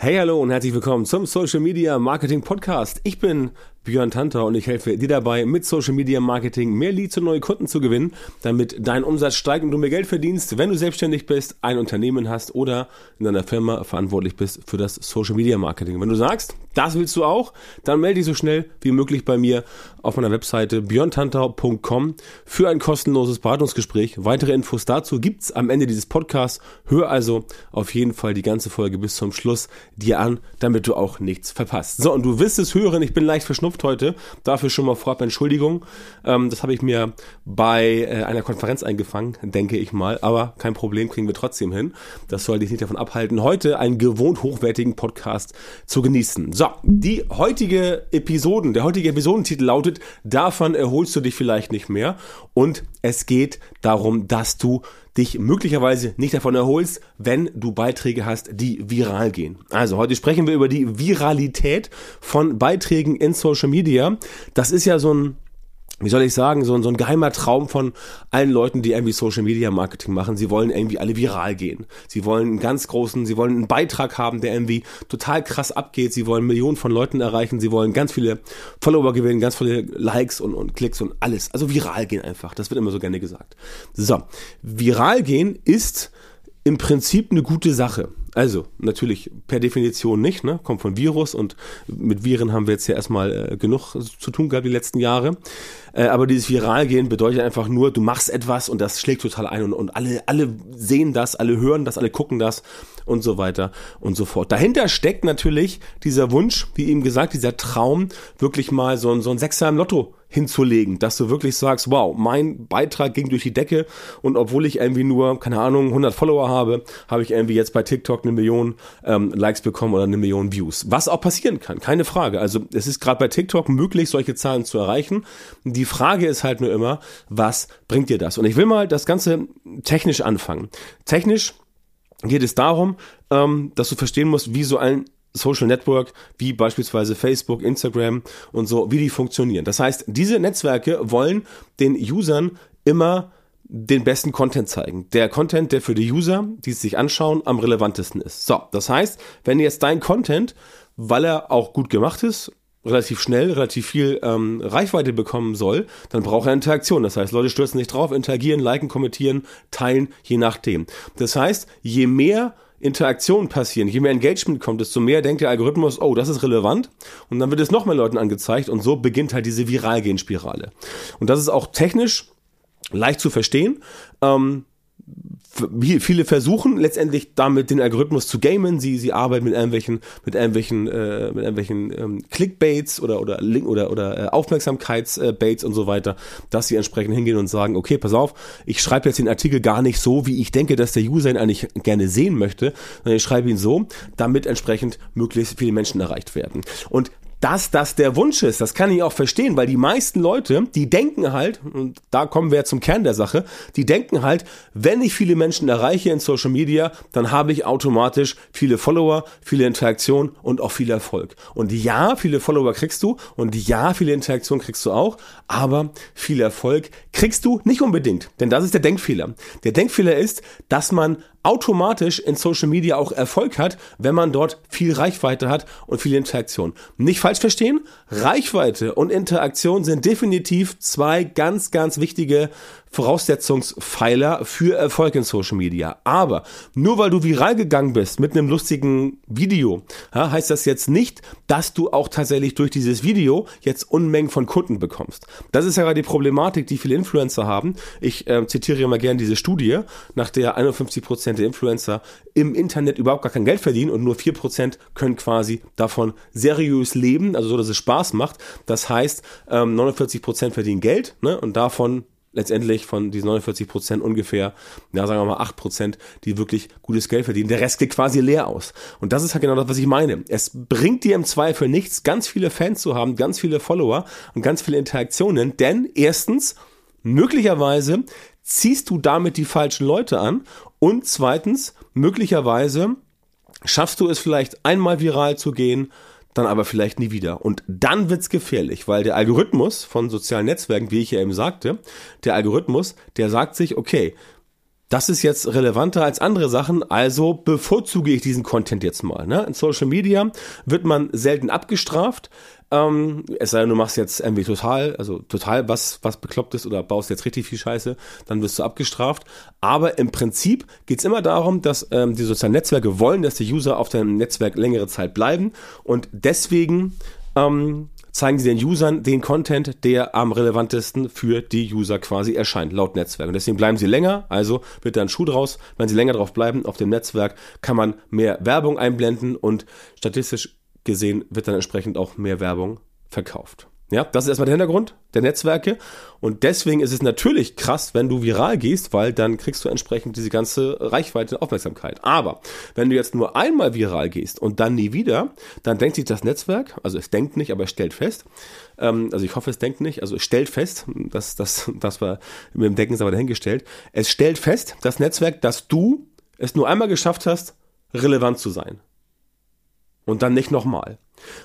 Hey, hallo und herzlich willkommen zum Social Media Marketing Podcast. Ich bin Björn Tanter und ich helfe dir dabei, mit Social Media Marketing mehr Leads und neue Kunden zu gewinnen, damit dein Umsatz steigt und du mehr Geld verdienst, wenn du selbstständig bist, ein Unternehmen hast oder in deiner Firma verantwortlich bist für das Social Media Marketing. Wenn du sagst, das willst du auch, dann melde dich so schnell wie möglich bei mir auf meiner Webseite björntantau.com für ein kostenloses Beratungsgespräch. Weitere Infos dazu gibt's am Ende dieses Podcasts. Hör also auf jeden Fall die ganze Folge bis zum Schluss dir an, damit du auch nichts verpasst. So, und du wirst es hören, ich bin leicht verschnupft geschafft heute. Dafür schon mal vorab Entschuldigung. Ähm, das habe ich mir bei äh, einer Konferenz eingefangen, denke ich mal. Aber kein Problem, kriegen wir trotzdem hin. Das soll dich nicht davon abhalten, heute einen gewohnt hochwertigen Podcast zu genießen. So, die heutige Episoden, der heutige Episodentitel lautet, davon erholst du dich vielleicht nicht mehr. Und es geht darum, dass du dich möglicherweise nicht davon erholst, wenn du Beiträge hast, die viral gehen. Also heute sprechen wir über die Viralität von Beiträgen in Social Media. Das ist ja so ein wie soll ich sagen, so, so ein geheimer Traum von allen Leuten, die irgendwie Social Media Marketing machen. Sie wollen irgendwie alle viral gehen. Sie wollen einen ganz großen, sie wollen einen Beitrag haben, der irgendwie total krass abgeht. Sie wollen Millionen von Leuten erreichen. Sie wollen ganz viele Follower gewinnen, ganz viele Likes und, und Klicks und alles. Also viral gehen einfach. Das wird immer so gerne gesagt. So. Viral gehen ist im Prinzip eine gute Sache. Also, natürlich per Definition nicht, ne? Kommt von Virus und mit Viren haben wir jetzt ja erstmal äh, genug zu tun gehabt die letzten Jahre. Äh, aber dieses Viralgehen bedeutet einfach nur, du machst etwas und das schlägt total ein und, und alle, alle sehen das, alle hören das, alle gucken das und so weiter und so fort. Dahinter steckt natürlich dieser Wunsch, wie eben gesagt, dieser Traum, wirklich mal so ein, so ein Sechser im Lotto hinzulegen, dass du wirklich sagst, wow, mein Beitrag ging durch die Decke und obwohl ich irgendwie nur, keine Ahnung, 100 Follower habe, habe ich irgendwie jetzt bei TikTok eine Million ähm, Likes bekommen oder eine Million Views. Was auch passieren kann, keine Frage. Also es ist gerade bei TikTok möglich, solche Zahlen zu erreichen. Die Frage ist halt nur immer, was bringt dir das? Und ich will mal das Ganze technisch anfangen. Technisch geht es darum, ähm, dass du verstehen musst, wie so ein Social Network wie beispielsweise Facebook, Instagram und so, wie die funktionieren. Das heißt, diese Netzwerke wollen den Usern immer den besten Content zeigen. Der Content, der für die User, die es sich anschauen, am relevantesten ist. So, das heißt, wenn jetzt dein Content, weil er auch gut gemacht ist, relativ schnell, relativ viel ähm, Reichweite bekommen soll, dann braucht er Interaktion. Das heißt, Leute stürzen sich drauf, interagieren, liken, kommentieren, teilen, je nachdem. Das heißt, je mehr Interaktionen passieren, je mehr Engagement kommt, desto mehr denkt der Algorithmus, oh, das ist relevant. Und dann wird es noch mehr Leuten angezeigt und so beginnt halt diese Viralgehen-Spirale. Und das ist auch technisch leicht zu verstehen. Ähm, viele versuchen letztendlich damit den Algorithmus zu gamen. Sie, sie arbeiten mit irgendwelchen, mit irgendwelchen, äh, mit irgendwelchen ähm, Clickbaits oder oder Link oder oder äh, Aufmerksamkeitsbaits und so weiter, dass sie entsprechend hingehen und sagen, okay, pass auf, ich schreibe jetzt den Artikel gar nicht so, wie ich denke, dass der User ihn eigentlich gerne sehen möchte, sondern ich schreibe ihn so, damit entsprechend möglichst viele Menschen erreicht werden. Und dass das der Wunsch ist. Das kann ich auch verstehen, weil die meisten Leute, die denken halt, und da kommen wir zum Kern der Sache, die denken halt, wenn ich viele Menschen erreiche in Social Media, dann habe ich automatisch viele Follower, viele Interaktionen und auch viel Erfolg. Und ja, viele Follower kriegst du und ja, viele Interaktionen kriegst du auch, aber viel Erfolg kriegst du nicht unbedingt. Denn das ist der Denkfehler. Der Denkfehler ist, dass man automatisch in Social Media auch Erfolg hat, wenn man dort viel Reichweite hat und viel Interaktion. Nicht falsch verstehen, Reichweite und Interaktion sind definitiv zwei ganz, ganz wichtige Voraussetzungspfeiler für Erfolg in Social Media. Aber nur weil du viral gegangen bist mit einem lustigen Video, ja, heißt das jetzt nicht, dass du auch tatsächlich durch dieses Video jetzt Unmengen von Kunden bekommst. Das ist ja gerade die Problematik, die viele Influencer haben. Ich äh, zitiere immer gerne diese Studie, nach der 51% der Influencer im Internet überhaupt gar kein Geld verdienen und nur 4% können quasi davon seriös leben, also so, dass es Spaß macht. Das heißt, ähm, 49% verdienen Geld ne, und davon letztendlich von diesen 49 Prozent ungefähr, ja, sagen wir mal 8 Prozent, die wirklich gutes Geld verdienen. Der Rest geht quasi leer aus. Und das ist halt genau das, was ich meine. Es bringt dir im Zweifel nichts, ganz viele Fans zu haben, ganz viele Follower und ganz viele Interaktionen, denn erstens, möglicherweise ziehst du damit die falschen Leute an und zweitens, möglicherweise schaffst du es vielleicht einmal viral zu gehen dann aber vielleicht nie wieder. Und dann wird's gefährlich, weil der Algorithmus von sozialen Netzwerken, wie ich ja eben sagte, der Algorithmus, der sagt sich, okay, das ist jetzt relevanter als andere Sachen, also bevorzuge ich diesen Content jetzt mal. Ne? In Social Media wird man selten abgestraft. Ähm, es sei denn, du machst jetzt irgendwie total, also total was, was bekloppt ist oder baust jetzt richtig viel Scheiße, dann wirst du abgestraft. Aber im Prinzip geht's immer darum, dass ähm, die sozialen Netzwerke wollen, dass die User auf dem Netzwerk längere Zeit bleiben und deswegen ähm, zeigen sie den Usern den Content, der am relevantesten für die User quasi erscheint, laut Netzwerk. Und deswegen bleiben sie länger, also wird da ein Schuh draus. Wenn sie länger drauf bleiben auf dem Netzwerk, kann man mehr Werbung einblenden und statistisch gesehen wird dann entsprechend auch mehr Werbung verkauft. Ja, das ist erstmal der Hintergrund der Netzwerke. Und deswegen ist es natürlich krass, wenn du viral gehst, weil dann kriegst du entsprechend diese ganze Reichweite und Aufmerksamkeit. Aber wenn du jetzt nur einmal viral gehst und dann nie wieder, dann denkt sich das Netzwerk, also es denkt nicht, aber es stellt fest, ähm, also ich hoffe, es denkt nicht, also es stellt fest, dass das, das war mit dem Denken ist aber dahingestellt, es stellt fest, das Netzwerk, dass du es nur einmal geschafft hast, relevant zu sein. Und dann nicht nochmal.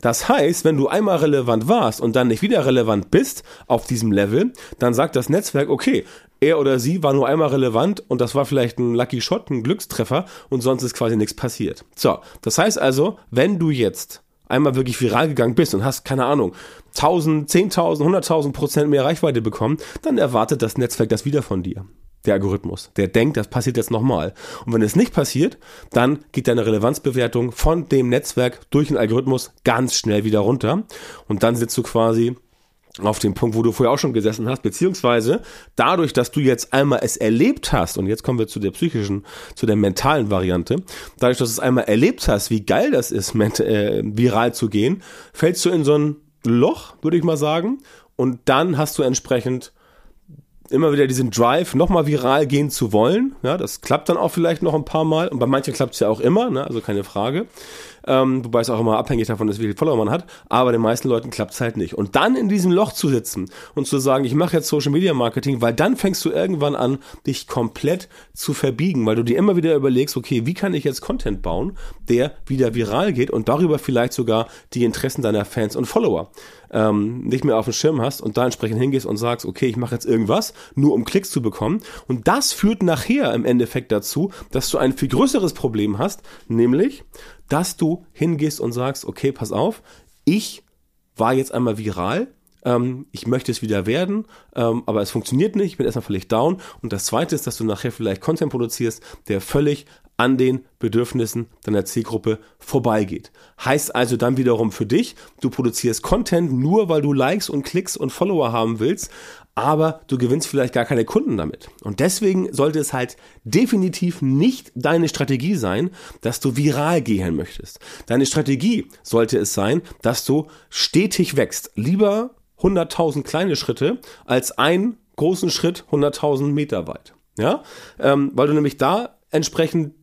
Das heißt, wenn du einmal relevant warst und dann nicht wieder relevant bist auf diesem Level, dann sagt das Netzwerk, okay, er oder sie war nur einmal relevant und das war vielleicht ein Lucky Shot, ein Glückstreffer und sonst ist quasi nichts passiert. So, das heißt also, wenn du jetzt einmal wirklich viral gegangen bist und hast, keine Ahnung, 1000, 10.000, 100.000 Prozent mehr Reichweite bekommen, dann erwartet das Netzwerk das wieder von dir der Algorithmus. Der denkt, das passiert jetzt nochmal. Und wenn es nicht passiert, dann geht deine Relevanzbewertung von dem Netzwerk durch den Algorithmus ganz schnell wieder runter. Und dann sitzt du quasi auf dem Punkt, wo du vorher auch schon gesessen hast, beziehungsweise dadurch, dass du jetzt einmal es erlebt hast, und jetzt kommen wir zu der psychischen, zu der mentalen Variante, dadurch, dass du es einmal erlebt hast, wie geil das ist, äh, viral zu gehen, fällst du in so ein Loch, würde ich mal sagen, und dann hast du entsprechend immer wieder diesen Drive, nochmal viral gehen zu wollen. Ja, das klappt dann auch vielleicht noch ein paar Mal. Und bei manchen klappt es ja auch immer, ne? also keine Frage. Ähm, wobei es auch immer abhängig davon ist, wie viel Follower man hat. Aber den meisten Leuten klappt es halt nicht. Und dann in diesem Loch zu sitzen und zu sagen, ich mache jetzt Social Media Marketing, weil dann fängst du irgendwann an, dich komplett zu verbiegen, weil du dir immer wieder überlegst, okay, wie kann ich jetzt Content bauen, der wieder viral geht und darüber vielleicht sogar die Interessen deiner Fans und Follower ähm, nicht mehr auf dem Schirm hast und da entsprechend hingehst und sagst, okay, ich mache jetzt irgendwas, nur um Klicks zu bekommen. Und das führt nachher im Endeffekt dazu, dass du ein viel größeres Problem hast, nämlich, dass du hingehst und sagst, okay, pass auf, ich war jetzt einmal viral, ähm, ich möchte es wieder werden, ähm, aber es funktioniert nicht, ich bin erstmal völlig down. Und das zweite ist, dass du nachher vielleicht Content produzierst, der völlig an den Bedürfnissen deiner Zielgruppe vorbeigeht. Heißt also dann wiederum für dich, du produzierst Content nur, weil du Likes und Klicks und Follower haben willst, aber du gewinnst vielleicht gar keine Kunden damit. Und deswegen sollte es halt definitiv nicht deine Strategie sein, dass du viral gehen möchtest. Deine Strategie sollte es sein, dass du stetig wächst. Lieber 100.000 kleine Schritte als einen großen Schritt 100.000 Meter weit. Ja, ähm, weil du nämlich da entsprechend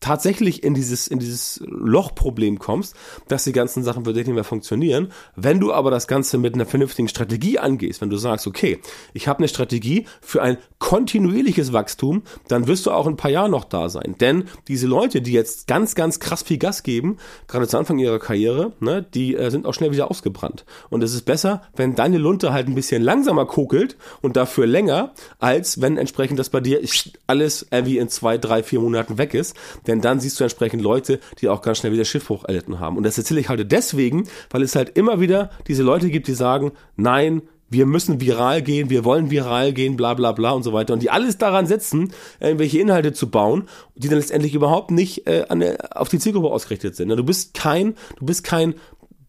tatsächlich in dieses, in dieses Lochproblem kommst, dass die ganzen Sachen für dich nicht mehr funktionieren. Wenn du aber das Ganze mit einer vernünftigen Strategie angehst, wenn du sagst, okay, ich habe eine Strategie für ein kontinuierliches Wachstum, dann wirst du auch in ein paar Jahren noch da sein. Denn diese Leute, die jetzt ganz, ganz krass viel Gas geben, gerade zu Anfang ihrer Karriere, ne, die äh, sind auch schnell wieder ausgebrannt. Und es ist besser, wenn deine Lunte halt ein bisschen langsamer kokelt und dafür länger, als wenn entsprechend das bei dir alles irgendwie in zwei, drei, vier Monaten weg ist denn dann siehst du entsprechend Leute, die auch ganz schnell wieder Schiffbruch erlitten haben. Und das erzähle ich heute deswegen, weil es halt immer wieder diese Leute gibt, die sagen, nein, wir müssen viral gehen, wir wollen viral gehen, bla bla bla und so weiter. Und die alles daran setzen, irgendwelche Inhalte zu bauen, die dann letztendlich überhaupt nicht äh, an, auf die Zielgruppe ausgerichtet sind. Du bist kein, du bist kein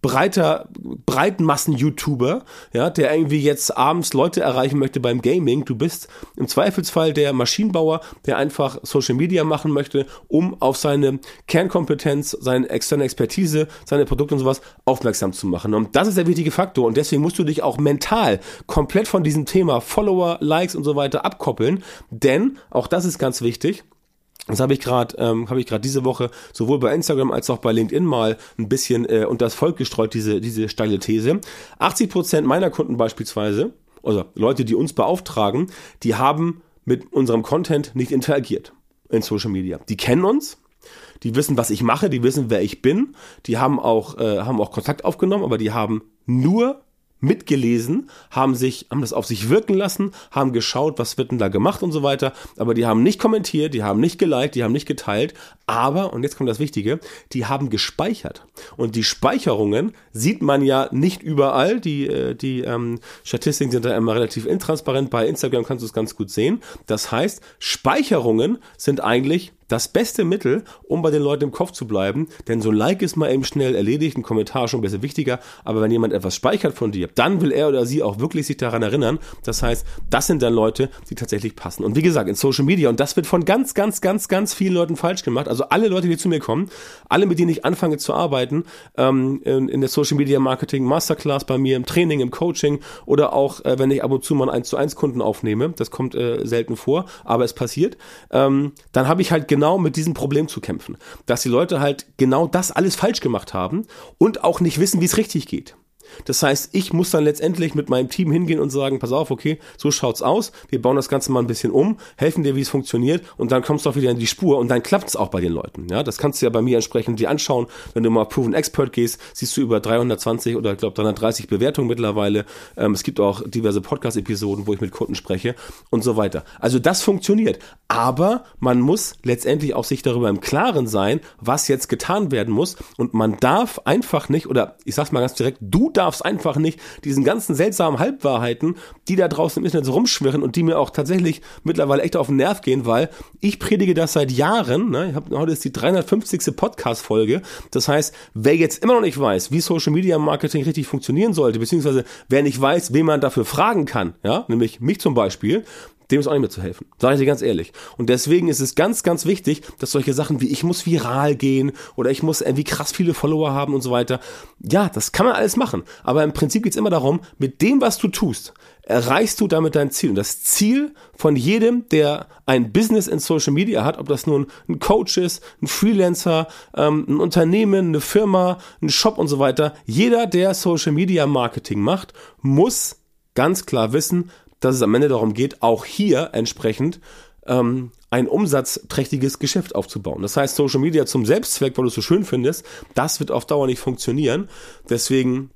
breiter, Breitmassen-YouTuber, ja, der irgendwie jetzt abends Leute erreichen möchte beim Gaming. Du bist im Zweifelsfall der Maschinenbauer, der einfach Social Media machen möchte, um auf seine Kernkompetenz, seine externe Expertise, seine Produkte und sowas aufmerksam zu machen. Und das ist der wichtige Faktor. Und deswegen musst du dich auch mental komplett von diesem Thema Follower, Likes und so weiter abkoppeln. Denn, auch das ist ganz wichtig, das habe ich gerade, ähm, habe ich gerade diese Woche sowohl bei Instagram als auch bei LinkedIn mal ein bisschen äh, unter das Volk gestreut diese diese steile These. 80 Prozent meiner Kunden beispielsweise, also Leute, die uns beauftragen, die haben mit unserem Content nicht interagiert in Social Media. Die kennen uns, die wissen, was ich mache, die wissen, wer ich bin, die haben auch äh, haben auch Kontakt aufgenommen, aber die haben nur mitgelesen, haben sich, haben das auf sich wirken lassen, haben geschaut, was wird denn da gemacht und so weiter, aber die haben nicht kommentiert, die haben nicht geliked, die haben nicht geteilt, aber, und jetzt kommt das Wichtige, die haben gespeichert. Und die Speicherungen sieht man ja nicht überall, die, äh, die ähm, Statistiken sind da immer relativ intransparent, bei Instagram kannst du es ganz gut sehen. Das heißt, Speicherungen sind eigentlich das beste Mittel, um bei den Leuten im Kopf zu bleiben, denn so ein Like ist mal eben schnell erledigt, ein Kommentar schon ein bisschen wichtiger, aber wenn jemand etwas speichert von dir, dann will er oder sie auch wirklich sich daran erinnern. Das heißt, das sind dann Leute, die tatsächlich passen. Und wie gesagt, in Social Media, und das wird von ganz, ganz, ganz, ganz vielen Leuten falsch gemacht, also alle Leute, die zu mir kommen, alle, mit denen ich anfange zu arbeiten, ähm, in, in, der Social Media Marketing Masterclass bei mir, im Training, im Coaching oder auch, äh, wenn ich ab und zu mal einen 1 zu 1 Kunden aufnehme, das kommt äh, selten vor, aber es passiert, ähm, dann habe ich halt genau genau mit diesem Problem zu kämpfen. Dass die Leute halt genau das alles falsch gemacht haben und auch nicht wissen, wie es richtig geht. Das heißt, ich muss dann letztendlich mit meinem Team hingehen und sagen, pass auf, okay, so schaut's aus, wir bauen das Ganze mal ein bisschen um, helfen dir, wie es funktioniert und dann kommst du auch wieder in die Spur und dann klappt's auch bei den Leuten. Ja, das kannst du ja bei mir entsprechend dir anschauen. Wenn du mal Proven Expert gehst, siehst du über 320 oder ich glaube 330 Bewertungen mittlerweile. Ähm, es gibt auch diverse Podcast-Episoden, wo ich mit Kunden spreche und so weiter. Also das funktioniert. Aber man muss letztendlich auch sich darüber im Klaren sein, was jetzt getan werden muss und man darf einfach nicht, oder ich sag's mal ganz direkt, du darfst darfst einfach nicht diesen ganzen seltsamen Halbwahrheiten, die da draußen im Internet so rumschwirren und die mir auch tatsächlich mittlerweile echt auf den Nerv gehen, weil ich predige das seit Jahren. Ne? Ich hab, heute ist die 350. Podcast-Folge. Das heißt, wer jetzt immer noch nicht weiß, wie Social Media Marketing richtig funktionieren sollte, beziehungsweise wer nicht weiß, wen man dafür fragen kann, ja, nämlich mich zum Beispiel, dem ist auch nicht mehr zu helfen. Sage ich dir ganz ehrlich. Und deswegen ist es ganz, ganz wichtig, dass solche Sachen wie ich muss viral gehen oder ich muss irgendwie krass viele Follower haben und so weiter. Ja, das kann man alles machen. Aber im Prinzip geht es immer darum, mit dem, was du tust, erreichst du damit dein Ziel. Und das Ziel von jedem, der ein Business in Social Media hat, ob das nun ein Coach ist, ein Freelancer, ähm, ein Unternehmen, eine Firma, ein Shop und so weiter, jeder, der Social Media Marketing macht, muss ganz klar wissen, dass es am Ende darum geht, auch hier entsprechend ähm, ein umsatzträchtiges Geschäft aufzubauen. Das heißt, Social Media zum Selbstzweck, weil du es so schön findest, das wird auf Dauer nicht funktionieren. Deswegen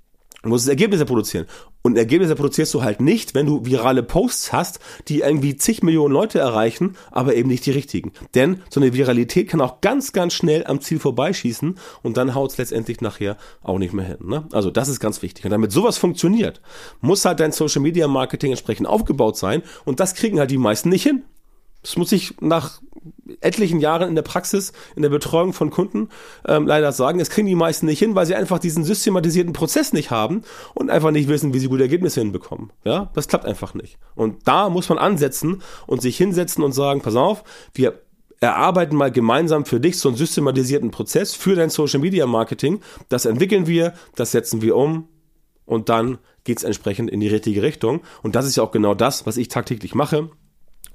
muss es Ergebnisse produzieren. Und Ergebnisse produzierst du halt nicht, wenn du virale Posts hast, die irgendwie zig Millionen Leute erreichen, aber eben nicht die richtigen. Denn so eine Viralität kann auch ganz, ganz schnell am Ziel vorbeischießen und dann haut es letztendlich nachher auch nicht mehr hin. Ne? Also das ist ganz wichtig. Und damit sowas funktioniert, muss halt dein Social Media Marketing entsprechend aufgebaut sein und das kriegen halt die meisten nicht hin. Das muss ich nach etlichen Jahren in der Praxis, in der Betreuung von Kunden ähm, leider sagen. Es kriegen die meisten nicht hin, weil sie einfach diesen systematisierten Prozess nicht haben und einfach nicht wissen, wie sie gute Ergebnisse hinbekommen. Ja, das klappt einfach nicht. Und da muss man ansetzen und sich hinsetzen und sagen, pass auf, wir erarbeiten mal gemeinsam für dich so einen systematisierten Prozess für dein Social Media Marketing. Das entwickeln wir, das setzen wir um und dann geht's entsprechend in die richtige Richtung. Und das ist ja auch genau das, was ich tagtäglich mache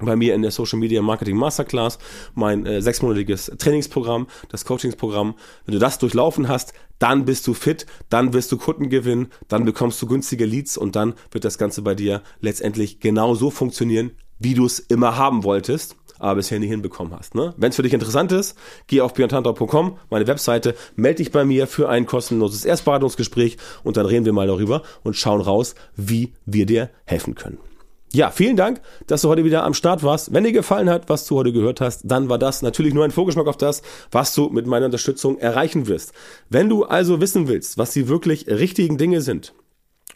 bei mir in der Social Media Marketing Masterclass, mein äh, sechsmonatiges Trainingsprogramm, das Coachingsprogramm. Wenn du das durchlaufen hast, dann bist du fit, dann wirst du Kunden gewinnen, dann bekommst du günstige Leads und dann wird das Ganze bei dir letztendlich genau so funktionieren, wie du es immer haben wolltest, aber bisher nie hinbekommen hast. Ne? Wenn es für dich interessant ist, geh auf björntantor.com, meine Webseite, melde dich bei mir für ein kostenloses Erstberatungsgespräch und dann reden wir mal darüber und schauen raus, wie wir dir helfen können. Ja, vielen Dank, dass du heute wieder am Start warst. Wenn dir gefallen hat, was du heute gehört hast, dann war das natürlich nur ein Vorgeschmack auf das, was du mit meiner Unterstützung erreichen wirst. Wenn du also wissen willst, was die wirklich richtigen Dinge sind,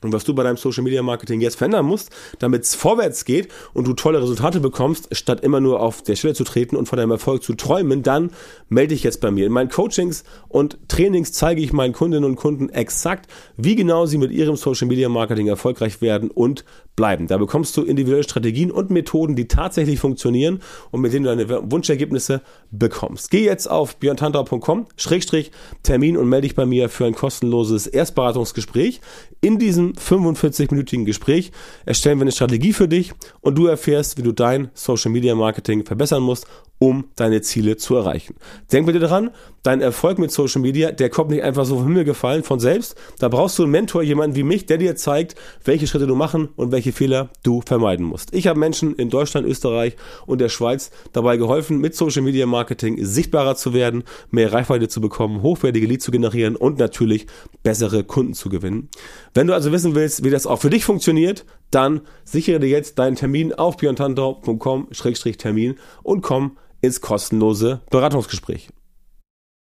und was du bei deinem Social Media Marketing jetzt verändern musst, damit es vorwärts geht und du tolle Resultate bekommst, statt immer nur auf der Stelle zu treten und von deinem Erfolg zu träumen, dann melde dich jetzt bei mir. In meinen Coachings und Trainings zeige ich meinen Kundinnen und Kunden exakt, wie genau sie mit ihrem Social Media Marketing erfolgreich werden und bleiben. Da bekommst du individuelle Strategien und Methoden, die tatsächlich funktionieren und mit denen du deine Wunschergebnisse bekommst. Geh jetzt auf björntantra.com, Schrägstrich, Termin und melde dich bei mir für ein kostenloses Erstberatungsgespräch. In diesem 45-minütigen Gespräch erstellen wir eine Strategie für dich und du erfährst, wie du dein Social Media Marketing verbessern musst um deine Ziele zu erreichen. Denk bitte daran, dein Erfolg mit Social Media, der kommt nicht einfach so vom Himmel gefallen von selbst. Da brauchst du einen Mentor, jemanden wie mich, der dir zeigt, welche Schritte du machen und welche Fehler du vermeiden musst. Ich habe Menschen in Deutschland, Österreich und der Schweiz dabei geholfen, mit Social Media Marketing sichtbarer zu werden, mehr Reichweite zu bekommen, hochwertige Leads zu generieren und natürlich bessere Kunden zu gewinnen. Wenn du also wissen willst, wie das auch für dich funktioniert, dann sichere dir jetzt deinen Termin auf björntantau.com-termin und komm ins kostenlose Beratungsgespräch.